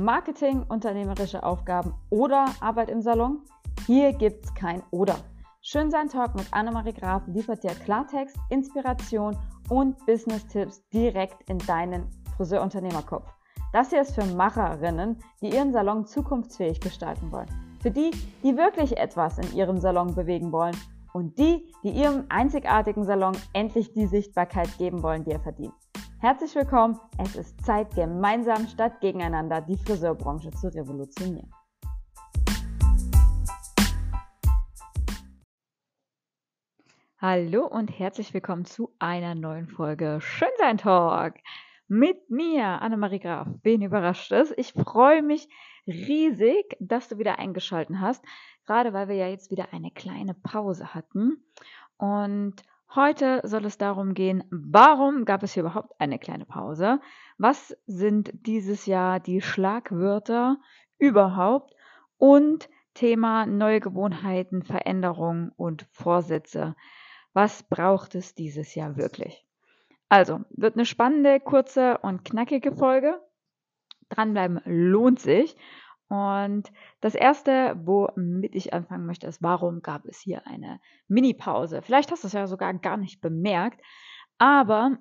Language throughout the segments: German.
Marketing, unternehmerische Aufgaben oder Arbeit im Salon? Hier gibt's kein Oder. Schön sein Talk mit Annemarie Graf liefert dir Klartext, Inspiration und Business-Tipps direkt in deinen Friseurunternehmerkopf. Das hier ist für Macherinnen, die ihren Salon zukunftsfähig gestalten wollen. Für die, die wirklich etwas in ihrem Salon bewegen wollen und die, die ihrem einzigartigen Salon endlich die Sichtbarkeit geben wollen, die er verdient. Herzlich willkommen, es ist Zeit, gemeinsam statt gegeneinander die Friseurbranche zu revolutionieren. Hallo und herzlich willkommen zu einer neuen Folge Schönsein Talk mit mir, Annemarie Graf. Wen überrascht es? Ich freue mich riesig, dass du wieder eingeschaltet hast, gerade weil wir ja jetzt wieder eine kleine Pause hatten. Und Heute soll es darum gehen, warum gab es hier überhaupt eine kleine Pause? Was sind dieses Jahr die Schlagwörter überhaupt? Und Thema neue Gewohnheiten, Veränderungen und Vorsätze. Was braucht es dieses Jahr wirklich? Also, wird eine spannende, kurze und knackige Folge. Dranbleiben lohnt sich. Und das erste, womit ich anfangen möchte, ist, warum gab es hier eine Mini-Pause? Vielleicht hast du es ja sogar gar nicht bemerkt, aber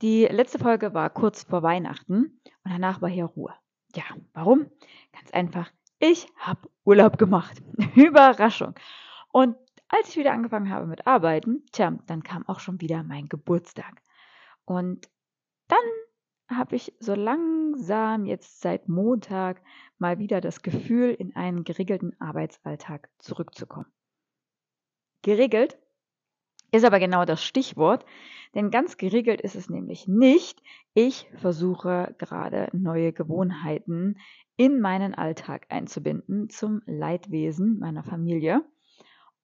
die letzte Folge war kurz vor Weihnachten und danach war hier Ruhe. Ja, warum? Ganz einfach, ich habe Urlaub gemacht. Überraschung. Und als ich wieder angefangen habe mit Arbeiten, tja, dann kam auch schon wieder mein Geburtstag. Und dann habe ich so langsam jetzt seit Montag mal wieder das Gefühl, in einen geregelten Arbeitsalltag zurückzukommen. Geregelt ist aber genau das Stichwort, denn ganz geregelt ist es nämlich nicht. Ich versuche gerade neue Gewohnheiten in meinen Alltag einzubinden zum Leidwesen meiner Familie.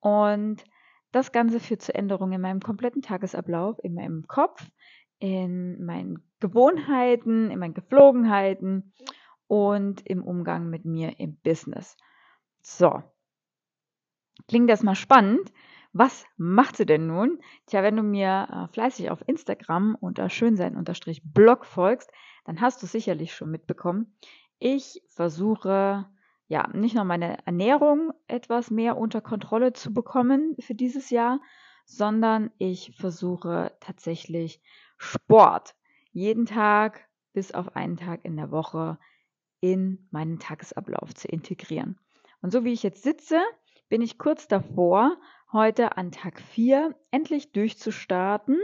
Und das Ganze führt zu Änderungen in meinem kompletten Tagesablauf, in meinem Kopf, in meinen Gewohnheiten, in meinen Geflogenheiten und im Umgang mit mir im Business. So. Klingt das mal spannend? Was macht sie denn nun? Tja, wenn du mir äh, fleißig auf Instagram unter schönsein-blog folgst, dann hast du sicherlich schon mitbekommen. Ich versuche ja nicht nur meine Ernährung etwas mehr unter Kontrolle zu bekommen für dieses Jahr, sondern ich versuche tatsächlich Sport jeden Tag bis auf einen Tag in der Woche in meinen Tagesablauf zu integrieren. Und so wie ich jetzt sitze, bin ich kurz davor, heute an Tag 4 endlich durchzustarten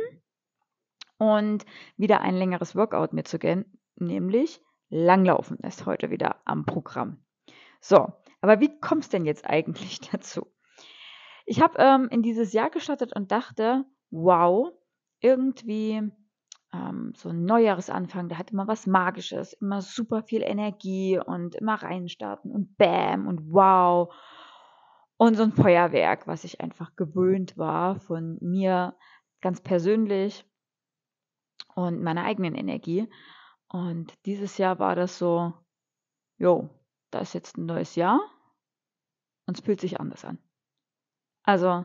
und wieder ein längeres Workout mitzugehen, nämlich Langlaufen ist heute wieder am Programm. So, aber wie kommst denn jetzt eigentlich dazu? Ich habe ähm, in dieses Jahr gestartet und dachte, wow, irgendwie ähm, so ein Neujahresanfang, der hat immer was Magisches, immer super viel Energie und immer reinstarten und Bam und Wow. Und so ein Feuerwerk, was ich einfach gewöhnt war von mir ganz persönlich und meiner eigenen Energie. Und dieses Jahr war das so, jo, da ist jetzt ein neues Jahr und es fühlt sich anders an. Also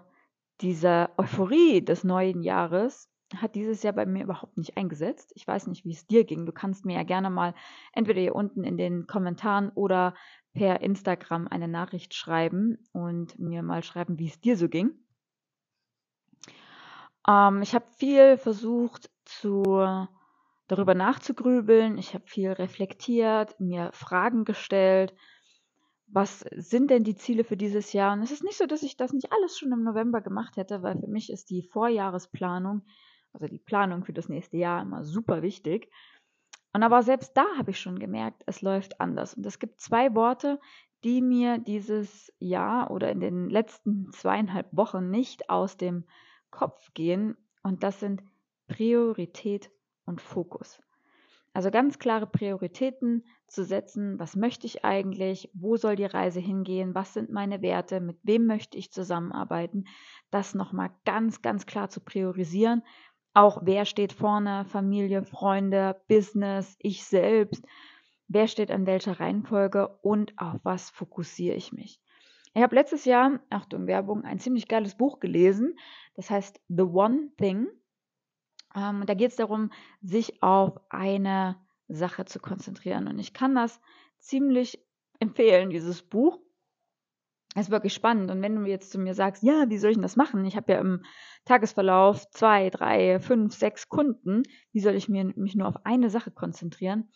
diese Euphorie des neuen Jahres hat dieses Jahr bei mir überhaupt nicht eingesetzt. Ich weiß nicht, wie es dir ging. Du kannst mir ja gerne mal entweder hier unten in den Kommentaren oder per Instagram eine Nachricht schreiben und mir mal schreiben, wie es dir so ging. Ähm, ich habe viel versucht, zu, darüber nachzugrübeln. Ich habe viel reflektiert, mir Fragen gestellt. Was sind denn die Ziele für dieses Jahr? Und es ist nicht so, dass ich das nicht alles schon im November gemacht hätte, weil für mich ist die Vorjahresplanung also die Planung für das nächste Jahr immer super wichtig. Und aber selbst da habe ich schon gemerkt, es läuft anders. Und es gibt zwei Worte, die mir dieses Jahr oder in den letzten zweieinhalb Wochen nicht aus dem Kopf gehen. Und das sind Priorität und Fokus. Also ganz klare Prioritäten zu setzen, was möchte ich eigentlich, wo soll die Reise hingehen, was sind meine Werte, mit wem möchte ich zusammenarbeiten, das nochmal ganz, ganz klar zu priorisieren auch wer steht vorne, Familie, Freunde, Business, ich selbst, wer steht an welcher Reihenfolge und auf was fokussiere ich mich. Ich habe letztes Jahr, Achtung Werbung, ein ziemlich geiles Buch gelesen, das heißt The One Thing. Ähm, da geht es darum, sich auf eine Sache zu konzentrieren. Und ich kann das ziemlich empfehlen, dieses Buch. Das ist wirklich spannend. Und wenn du jetzt zu mir sagst, ja, wie soll ich denn das machen? Ich habe ja im Tagesverlauf zwei, drei, fünf, sechs Kunden. Wie soll ich mir, mich nur auf eine Sache konzentrieren?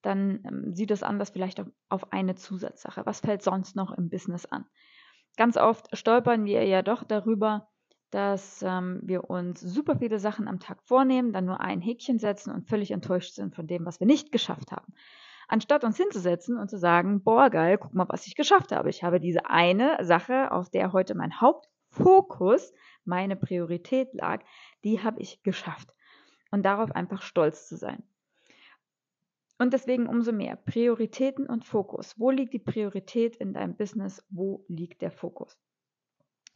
Dann ähm, sieht es anders vielleicht auf, auf eine Zusatzsache. Was fällt sonst noch im Business an? Ganz oft stolpern wir ja doch darüber, dass ähm, wir uns super viele Sachen am Tag vornehmen, dann nur ein Häkchen setzen und völlig enttäuscht sind von dem, was wir nicht geschafft haben anstatt uns hinzusetzen und zu sagen, boah, geil, guck mal, was ich geschafft habe. Ich habe diese eine Sache, auf der heute mein Hauptfokus, meine Priorität lag, die habe ich geschafft. Und darauf einfach stolz zu sein. Und deswegen umso mehr Prioritäten und Fokus. Wo liegt die Priorität in deinem Business? Wo liegt der Fokus?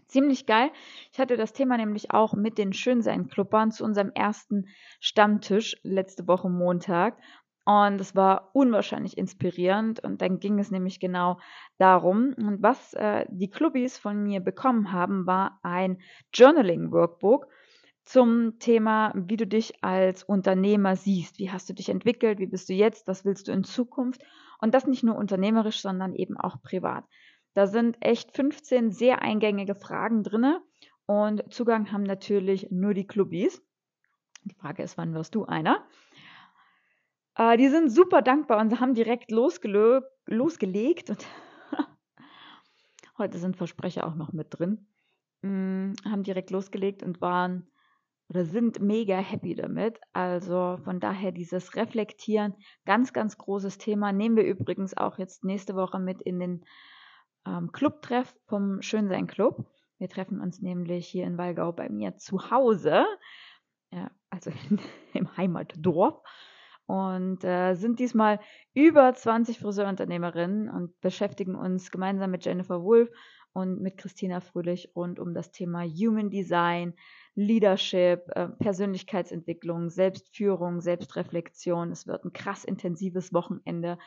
Ziemlich geil. Ich hatte das Thema nämlich auch mit den Schönsein-Clubbern zu unserem ersten Stammtisch letzte Woche Montag. Und es war unwahrscheinlich inspirierend. Und dann ging es nämlich genau darum. Und was äh, die Clubbies von mir bekommen haben, war ein Journaling-Workbook zum Thema, wie du dich als Unternehmer siehst. Wie hast du dich entwickelt? Wie bist du jetzt? Was willst du in Zukunft? Und das nicht nur unternehmerisch, sondern eben auch privat. Da sind echt 15 sehr eingängige Fragen drin. Und Zugang haben natürlich nur die Clubbies. Die Frage ist, wann wirst du einer? Äh, die sind super dankbar und haben direkt losgelegt. Und heute sind Versprecher auch noch mit drin. Mm, haben direkt losgelegt und waren oder sind mega happy damit. Also von daher dieses Reflektieren, ganz, ganz großes Thema. Nehmen wir übrigens auch jetzt nächste Woche mit in den ähm, Clubtreff vom Schönsein Club. Wir treffen uns nämlich hier in Walgau bei mir zu Hause, ja, also in, im Heimatdorf und äh, sind diesmal über 20 Friseurunternehmerinnen und beschäftigen uns gemeinsam mit Jennifer Wolf und mit Christina Fröhlich rund um das Thema Human Design, Leadership, äh, Persönlichkeitsentwicklung, Selbstführung, Selbstreflexion. Es wird ein krass intensives Wochenende.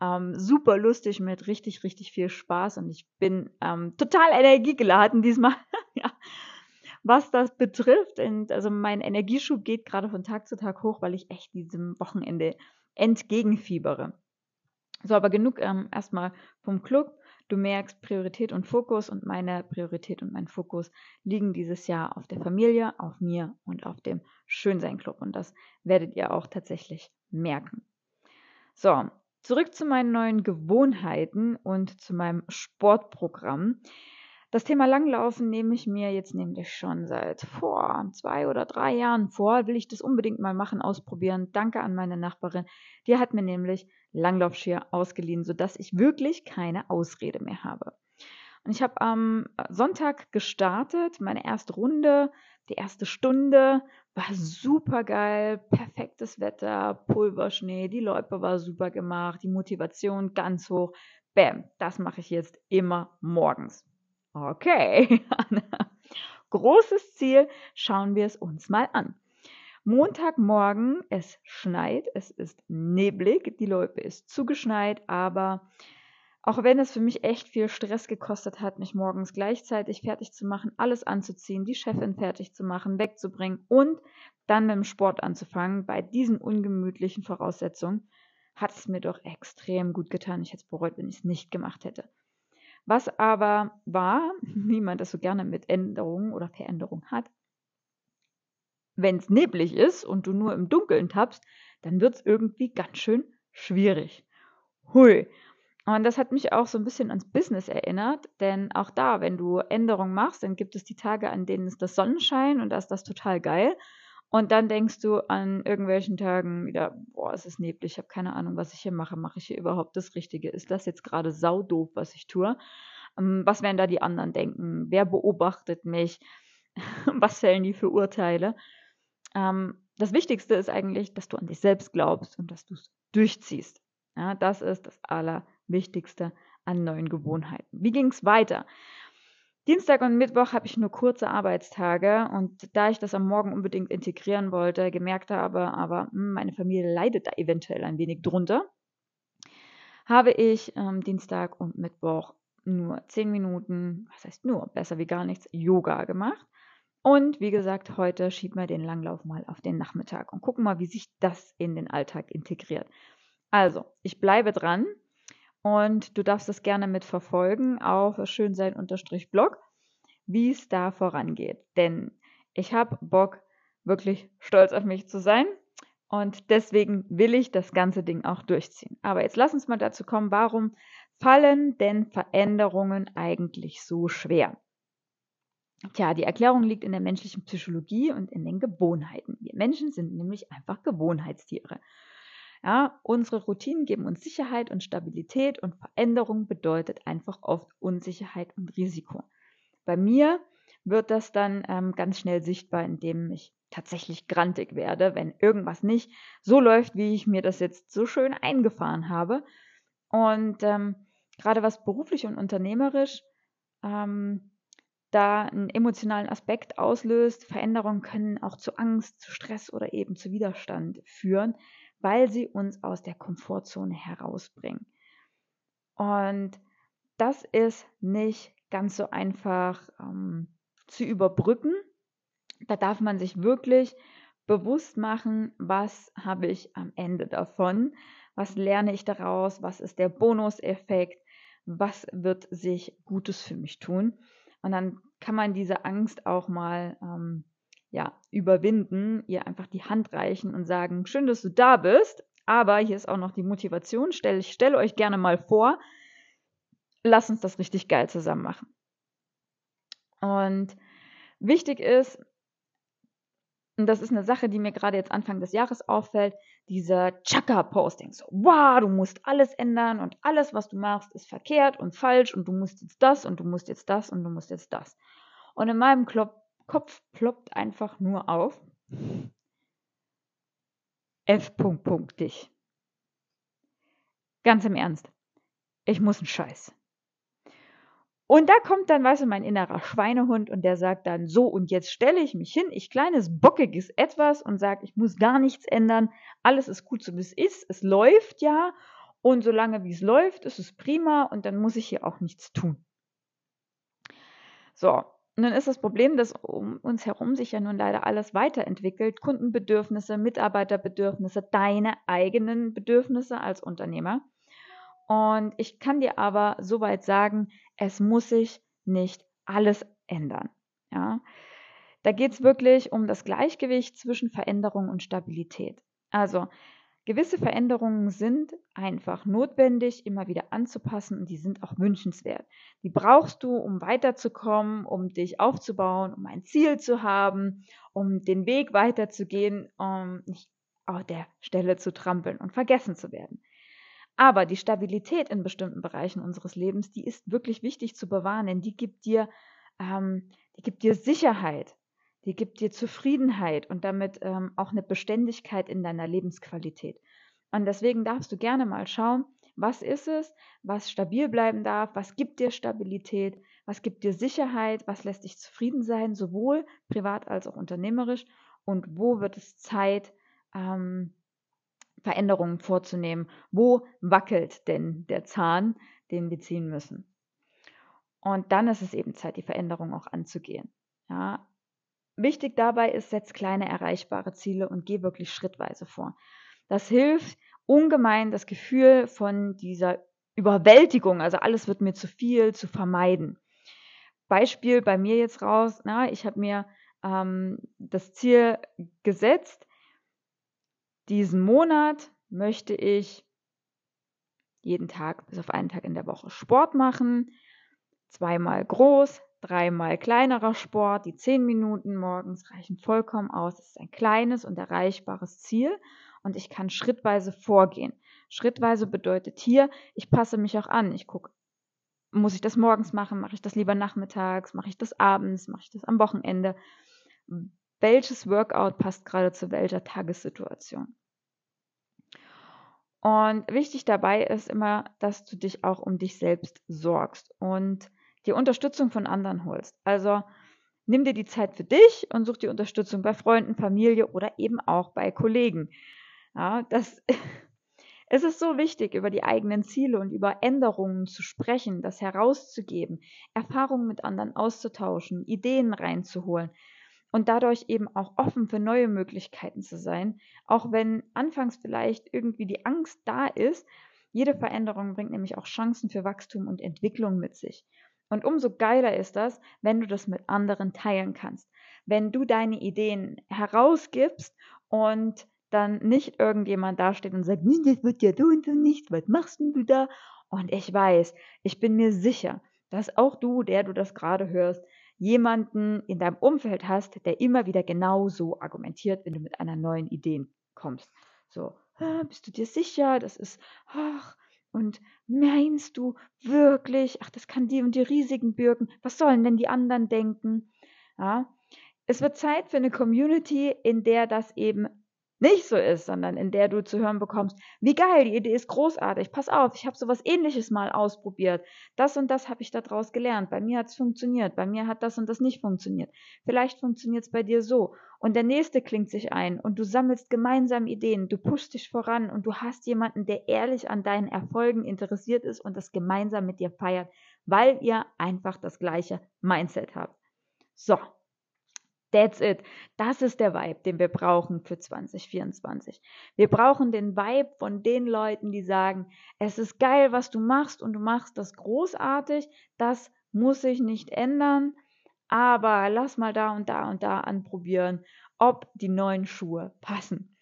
Ähm, super lustig mit richtig, richtig viel Spaß und ich bin ähm, total energiegeladen diesmal. ja was das betrifft. Und also mein Energieschub geht gerade von Tag zu Tag hoch, weil ich echt diesem Wochenende entgegenfiebere. So, aber genug ähm, erstmal vom Club. Du merkst Priorität und Fokus und meine Priorität und mein Fokus liegen dieses Jahr auf der Familie, auf mir und auf dem Schönsein Club. Und das werdet ihr auch tatsächlich merken. So, zurück zu meinen neuen Gewohnheiten und zu meinem Sportprogramm. Das Thema Langlaufen nehme ich mir jetzt nämlich schon seit vor zwei oder drei Jahren vor. Will ich das unbedingt mal machen, ausprobieren. Danke an meine Nachbarin. Die hat mir nämlich Langlaufskier ausgeliehen, sodass ich wirklich keine Ausrede mehr habe. Und ich habe am Sonntag gestartet, meine erste Runde, die erste Stunde war super geil, perfektes Wetter, Pulverschnee, die Loipe war super gemacht, die Motivation ganz hoch. Bäm, das mache ich jetzt immer morgens. Okay, großes Ziel, schauen wir es uns mal an. Montagmorgen, es schneit, es ist neblig, die Loipe ist zugeschneit, aber auch wenn es für mich echt viel Stress gekostet hat, mich morgens gleichzeitig fertig zu machen, alles anzuziehen, die Chefin fertig zu machen, wegzubringen und dann mit dem Sport anzufangen, bei diesen ungemütlichen Voraussetzungen, hat es mir doch extrem gut getan. Ich hätte es bereut, wenn ich es nicht gemacht hätte. Was aber war, wie man das so gerne mit Änderungen oder Veränderungen hat, wenn es neblig ist und du nur im Dunkeln tappst, dann wird es irgendwie ganz schön schwierig. Hui. Und das hat mich auch so ein bisschen ans Business erinnert, denn auch da, wenn du Änderungen machst, dann gibt es die Tage, an denen ist das Sonnenschein und da ist das total geil. Und dann denkst du an irgendwelchen Tagen wieder, boah, es ist neblig, ich habe keine Ahnung, was ich hier mache. Mache ich hier überhaupt das Richtige? Ist das jetzt gerade saudoof, was ich tue? Ähm, was werden da die anderen denken? Wer beobachtet mich? was fällen die für Urteile? Ähm, das Wichtigste ist eigentlich, dass du an dich selbst glaubst und dass du es durchziehst. Das ist das Allerwichtigste an neuen Gewohnheiten. Wie ging es weiter? Dienstag und Mittwoch habe ich nur kurze Arbeitstage und da ich das am Morgen unbedingt integrieren wollte, gemerkt habe, aber hm, meine Familie leidet da eventuell ein wenig drunter, habe ich ähm, Dienstag und Mittwoch nur 10 Minuten, was heißt nur, besser wie gar nichts, Yoga gemacht. Und wie gesagt, heute schieben wir den Langlauf mal auf den Nachmittag und gucken mal, wie sich das in den Alltag integriert. Also, ich bleibe dran. Und du darfst es gerne mitverfolgen auf schönsein-blog, wie es da vorangeht. Denn ich habe Bock, wirklich stolz auf mich zu sein. Und deswegen will ich das ganze Ding auch durchziehen. Aber jetzt lass uns mal dazu kommen, warum fallen denn Veränderungen eigentlich so schwer? Tja, die Erklärung liegt in der menschlichen Psychologie und in den Gewohnheiten. Wir Menschen sind nämlich einfach Gewohnheitstiere. Ja, unsere Routinen geben uns Sicherheit und Stabilität und Veränderung bedeutet einfach oft Unsicherheit und Risiko. Bei mir wird das dann ähm, ganz schnell sichtbar, indem ich tatsächlich grantig werde, wenn irgendwas nicht so läuft, wie ich mir das jetzt so schön eingefahren habe. Und ähm, gerade was beruflich und unternehmerisch ähm, da einen emotionalen Aspekt auslöst. Veränderungen können auch zu Angst, zu Stress oder eben zu Widerstand führen, weil sie uns aus der Komfortzone herausbringen. Und das ist nicht ganz so einfach ähm, zu überbrücken. Da darf man sich wirklich bewusst machen, was habe ich am Ende davon, was lerne ich daraus, was ist der Bonuseffekt, was wird sich Gutes für mich tun. Und dann kann man diese Angst auch mal ähm, ja, überwinden, ihr einfach die Hand reichen und sagen, schön, dass du da bist, aber hier ist auch noch die Motivation. Stell, ich stelle euch gerne mal vor, lass uns das richtig geil zusammen machen. Und wichtig ist, und das ist eine Sache, die mir gerade jetzt Anfang des Jahres auffällt, dieser Chaka-Posting. So, wow, du musst alles ändern und alles, was du machst, ist verkehrt und falsch und du musst jetzt das und du musst jetzt das und du musst jetzt das. Und in meinem Klop Kopf ploppt einfach nur auf F. Punkt, Punkt, dich. Ganz im Ernst. Ich muss einen Scheiß. Und da kommt dann, weißt du, mein innerer Schweinehund und der sagt dann so, und jetzt stelle ich mich hin, ich kleines bockiges Etwas und sage, ich muss gar nichts ändern, alles ist gut so wie es ist, es läuft ja und solange wie es läuft, ist es prima und dann muss ich hier auch nichts tun. So, dann ist das Problem, dass um uns herum sich ja nun leider alles weiterentwickelt, Kundenbedürfnisse, Mitarbeiterbedürfnisse, deine eigenen Bedürfnisse als Unternehmer. Und ich kann dir aber soweit sagen, es muss sich nicht alles ändern. Ja? Da geht es wirklich um das Gleichgewicht zwischen Veränderung und Stabilität. Also gewisse Veränderungen sind einfach notwendig, immer wieder anzupassen und die sind auch wünschenswert. Die brauchst du, um weiterzukommen, um dich aufzubauen, um ein Ziel zu haben, um den Weg weiterzugehen, um nicht auf der Stelle zu trampeln und vergessen zu werden. Aber die Stabilität in bestimmten Bereichen unseres Lebens, die ist wirklich wichtig zu bewahren, denn die gibt dir, ähm, die gibt dir Sicherheit, die gibt dir Zufriedenheit und damit ähm, auch eine Beständigkeit in deiner Lebensqualität. Und deswegen darfst du gerne mal schauen, was ist es, was stabil bleiben darf, was gibt dir Stabilität, was gibt dir Sicherheit, was lässt dich zufrieden sein, sowohl privat als auch unternehmerisch und wo wird es Zeit, ähm, Veränderungen vorzunehmen. Wo wackelt denn der Zahn, den wir ziehen müssen? Und dann ist es eben Zeit, die Veränderung auch anzugehen. Ja. Wichtig dabei ist, setz kleine erreichbare Ziele und geh wirklich schrittweise vor. Das hilft ungemein, das Gefühl von dieser Überwältigung, also alles wird mir zu viel, zu vermeiden. Beispiel bei mir jetzt raus, na, ich habe mir ähm, das Ziel gesetzt, diesen Monat möchte ich jeden Tag bis auf einen Tag in der Woche Sport machen. Zweimal groß, dreimal kleinerer Sport. Die zehn Minuten morgens reichen vollkommen aus. Das ist ein kleines und erreichbares Ziel und ich kann schrittweise vorgehen. Schrittweise bedeutet hier, ich passe mich auch an. Ich gucke, muss ich das morgens machen? Mache ich das lieber nachmittags? Mache ich das abends? Mache ich das am Wochenende? welches Workout passt gerade zu welcher Tagessituation. Und wichtig dabei ist immer, dass du dich auch um dich selbst sorgst und die Unterstützung von anderen holst. Also nimm dir die Zeit für dich und such die Unterstützung bei Freunden, Familie oder eben auch bei Kollegen. Ja, das, es ist so wichtig, über die eigenen Ziele und über Änderungen zu sprechen, das herauszugeben, Erfahrungen mit anderen auszutauschen, Ideen reinzuholen und dadurch eben auch offen für neue Möglichkeiten zu sein, auch wenn anfangs vielleicht irgendwie die Angst da ist, Jede Veränderung bringt nämlich auch Chancen für Wachstum und Entwicklung mit sich. Und umso geiler ist das, wenn du das mit anderen teilen kannst. Wenn du deine Ideen herausgibst und dann nicht irgendjemand dasteht und sagt, das wird ja du und du nicht, was machst denn du da? Und ich weiß, ich bin mir sicher, dass auch du, der du das gerade hörst, jemanden in deinem Umfeld hast, der immer wieder genau so argumentiert, wenn du mit einer neuen Idee kommst. So, bist du dir sicher? Das ist, ach, und meinst du wirklich, ach, das kann die und die Risiken bürgen, was sollen denn die anderen denken? Ja, es wird Zeit für eine Community, in der das eben nicht so ist, sondern in der du zu hören bekommst, wie geil, die Idee ist großartig, pass auf, ich habe sowas ähnliches mal ausprobiert. Das und das habe ich daraus gelernt. Bei mir hat es funktioniert, bei mir hat das und das nicht funktioniert. Vielleicht funktioniert es bei dir so. Und der nächste klingt sich ein und du sammelst gemeinsam Ideen, du pushst dich voran und du hast jemanden, der ehrlich an deinen Erfolgen interessiert ist und das gemeinsam mit dir feiert, weil ihr einfach das gleiche Mindset habt. So, That's it. Das ist der Vibe, den wir brauchen für 2024. Wir brauchen den Vibe von den Leuten, die sagen, es ist geil, was du machst und du machst das großartig. Das muss sich nicht ändern, aber lass mal da und da und da anprobieren, ob die neuen Schuhe passen.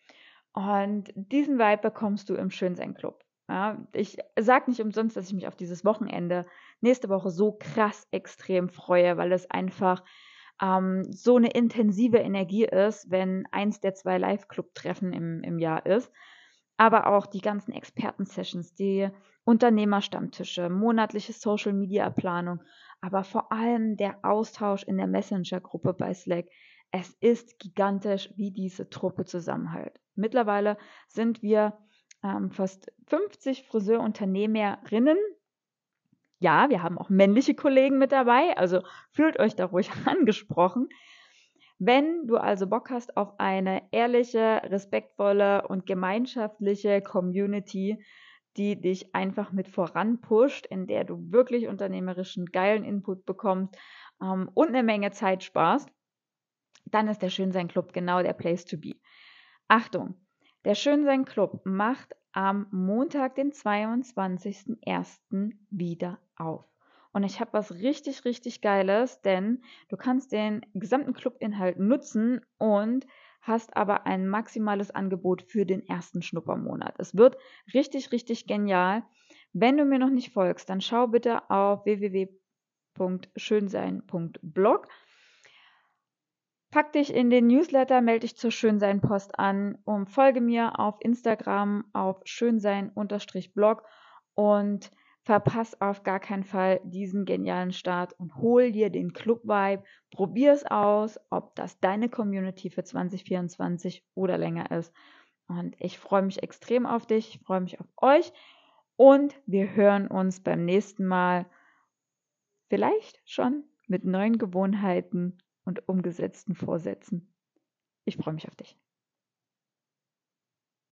Und diesen Vibe bekommst du im Schönsein Club. Ja, ich sage nicht umsonst, dass ich mich auf dieses Wochenende nächste Woche so krass extrem freue, weil es einfach ähm, so eine intensive Energie ist, wenn eins der zwei Live-Club-Treffen im, im Jahr ist. Aber auch die ganzen Experten-Sessions, die Unternehmerstammtische, monatliche Social-Media-Planung, aber vor allem der Austausch in der Messenger-Gruppe bei Slack. Es ist gigantisch, wie diese Truppe zusammenhält. Mittlerweile sind wir ähm, fast 50 Friseurunternehmerinnen, ja, wir haben auch männliche Kollegen mit dabei, also fühlt euch da ruhig angesprochen. Wenn du also Bock hast auf eine ehrliche, respektvolle und gemeinschaftliche Community, die dich einfach mit voranpusht, in der du wirklich unternehmerischen, geilen Input bekommst ähm, und eine Menge Zeit sparst, dann ist der Schönsein Club genau der Place to be. Achtung, der Schönsein Club macht am Montag, den 22.01. wieder auf. Und ich habe was richtig, richtig Geiles, denn du kannst den gesamten Clubinhalt nutzen und hast aber ein maximales Angebot für den ersten Schnuppermonat. Es wird richtig, richtig genial. Wenn du mir noch nicht folgst, dann schau bitte auf www.schönsein.blog. Pack dich in den Newsletter, melde dich zur Schönsein-Post an und folge mir auf Instagram auf schönsein-blog und verpass auf gar keinen Fall diesen genialen Start und hol dir den Club-Vibe. Probier es aus, ob das deine Community für 2024 oder länger ist. Und ich freue mich extrem auf dich, ich freue mich auf euch und wir hören uns beim nächsten Mal vielleicht schon mit neuen Gewohnheiten und umgesetzten Vorsätzen. Ich freue mich auf dich.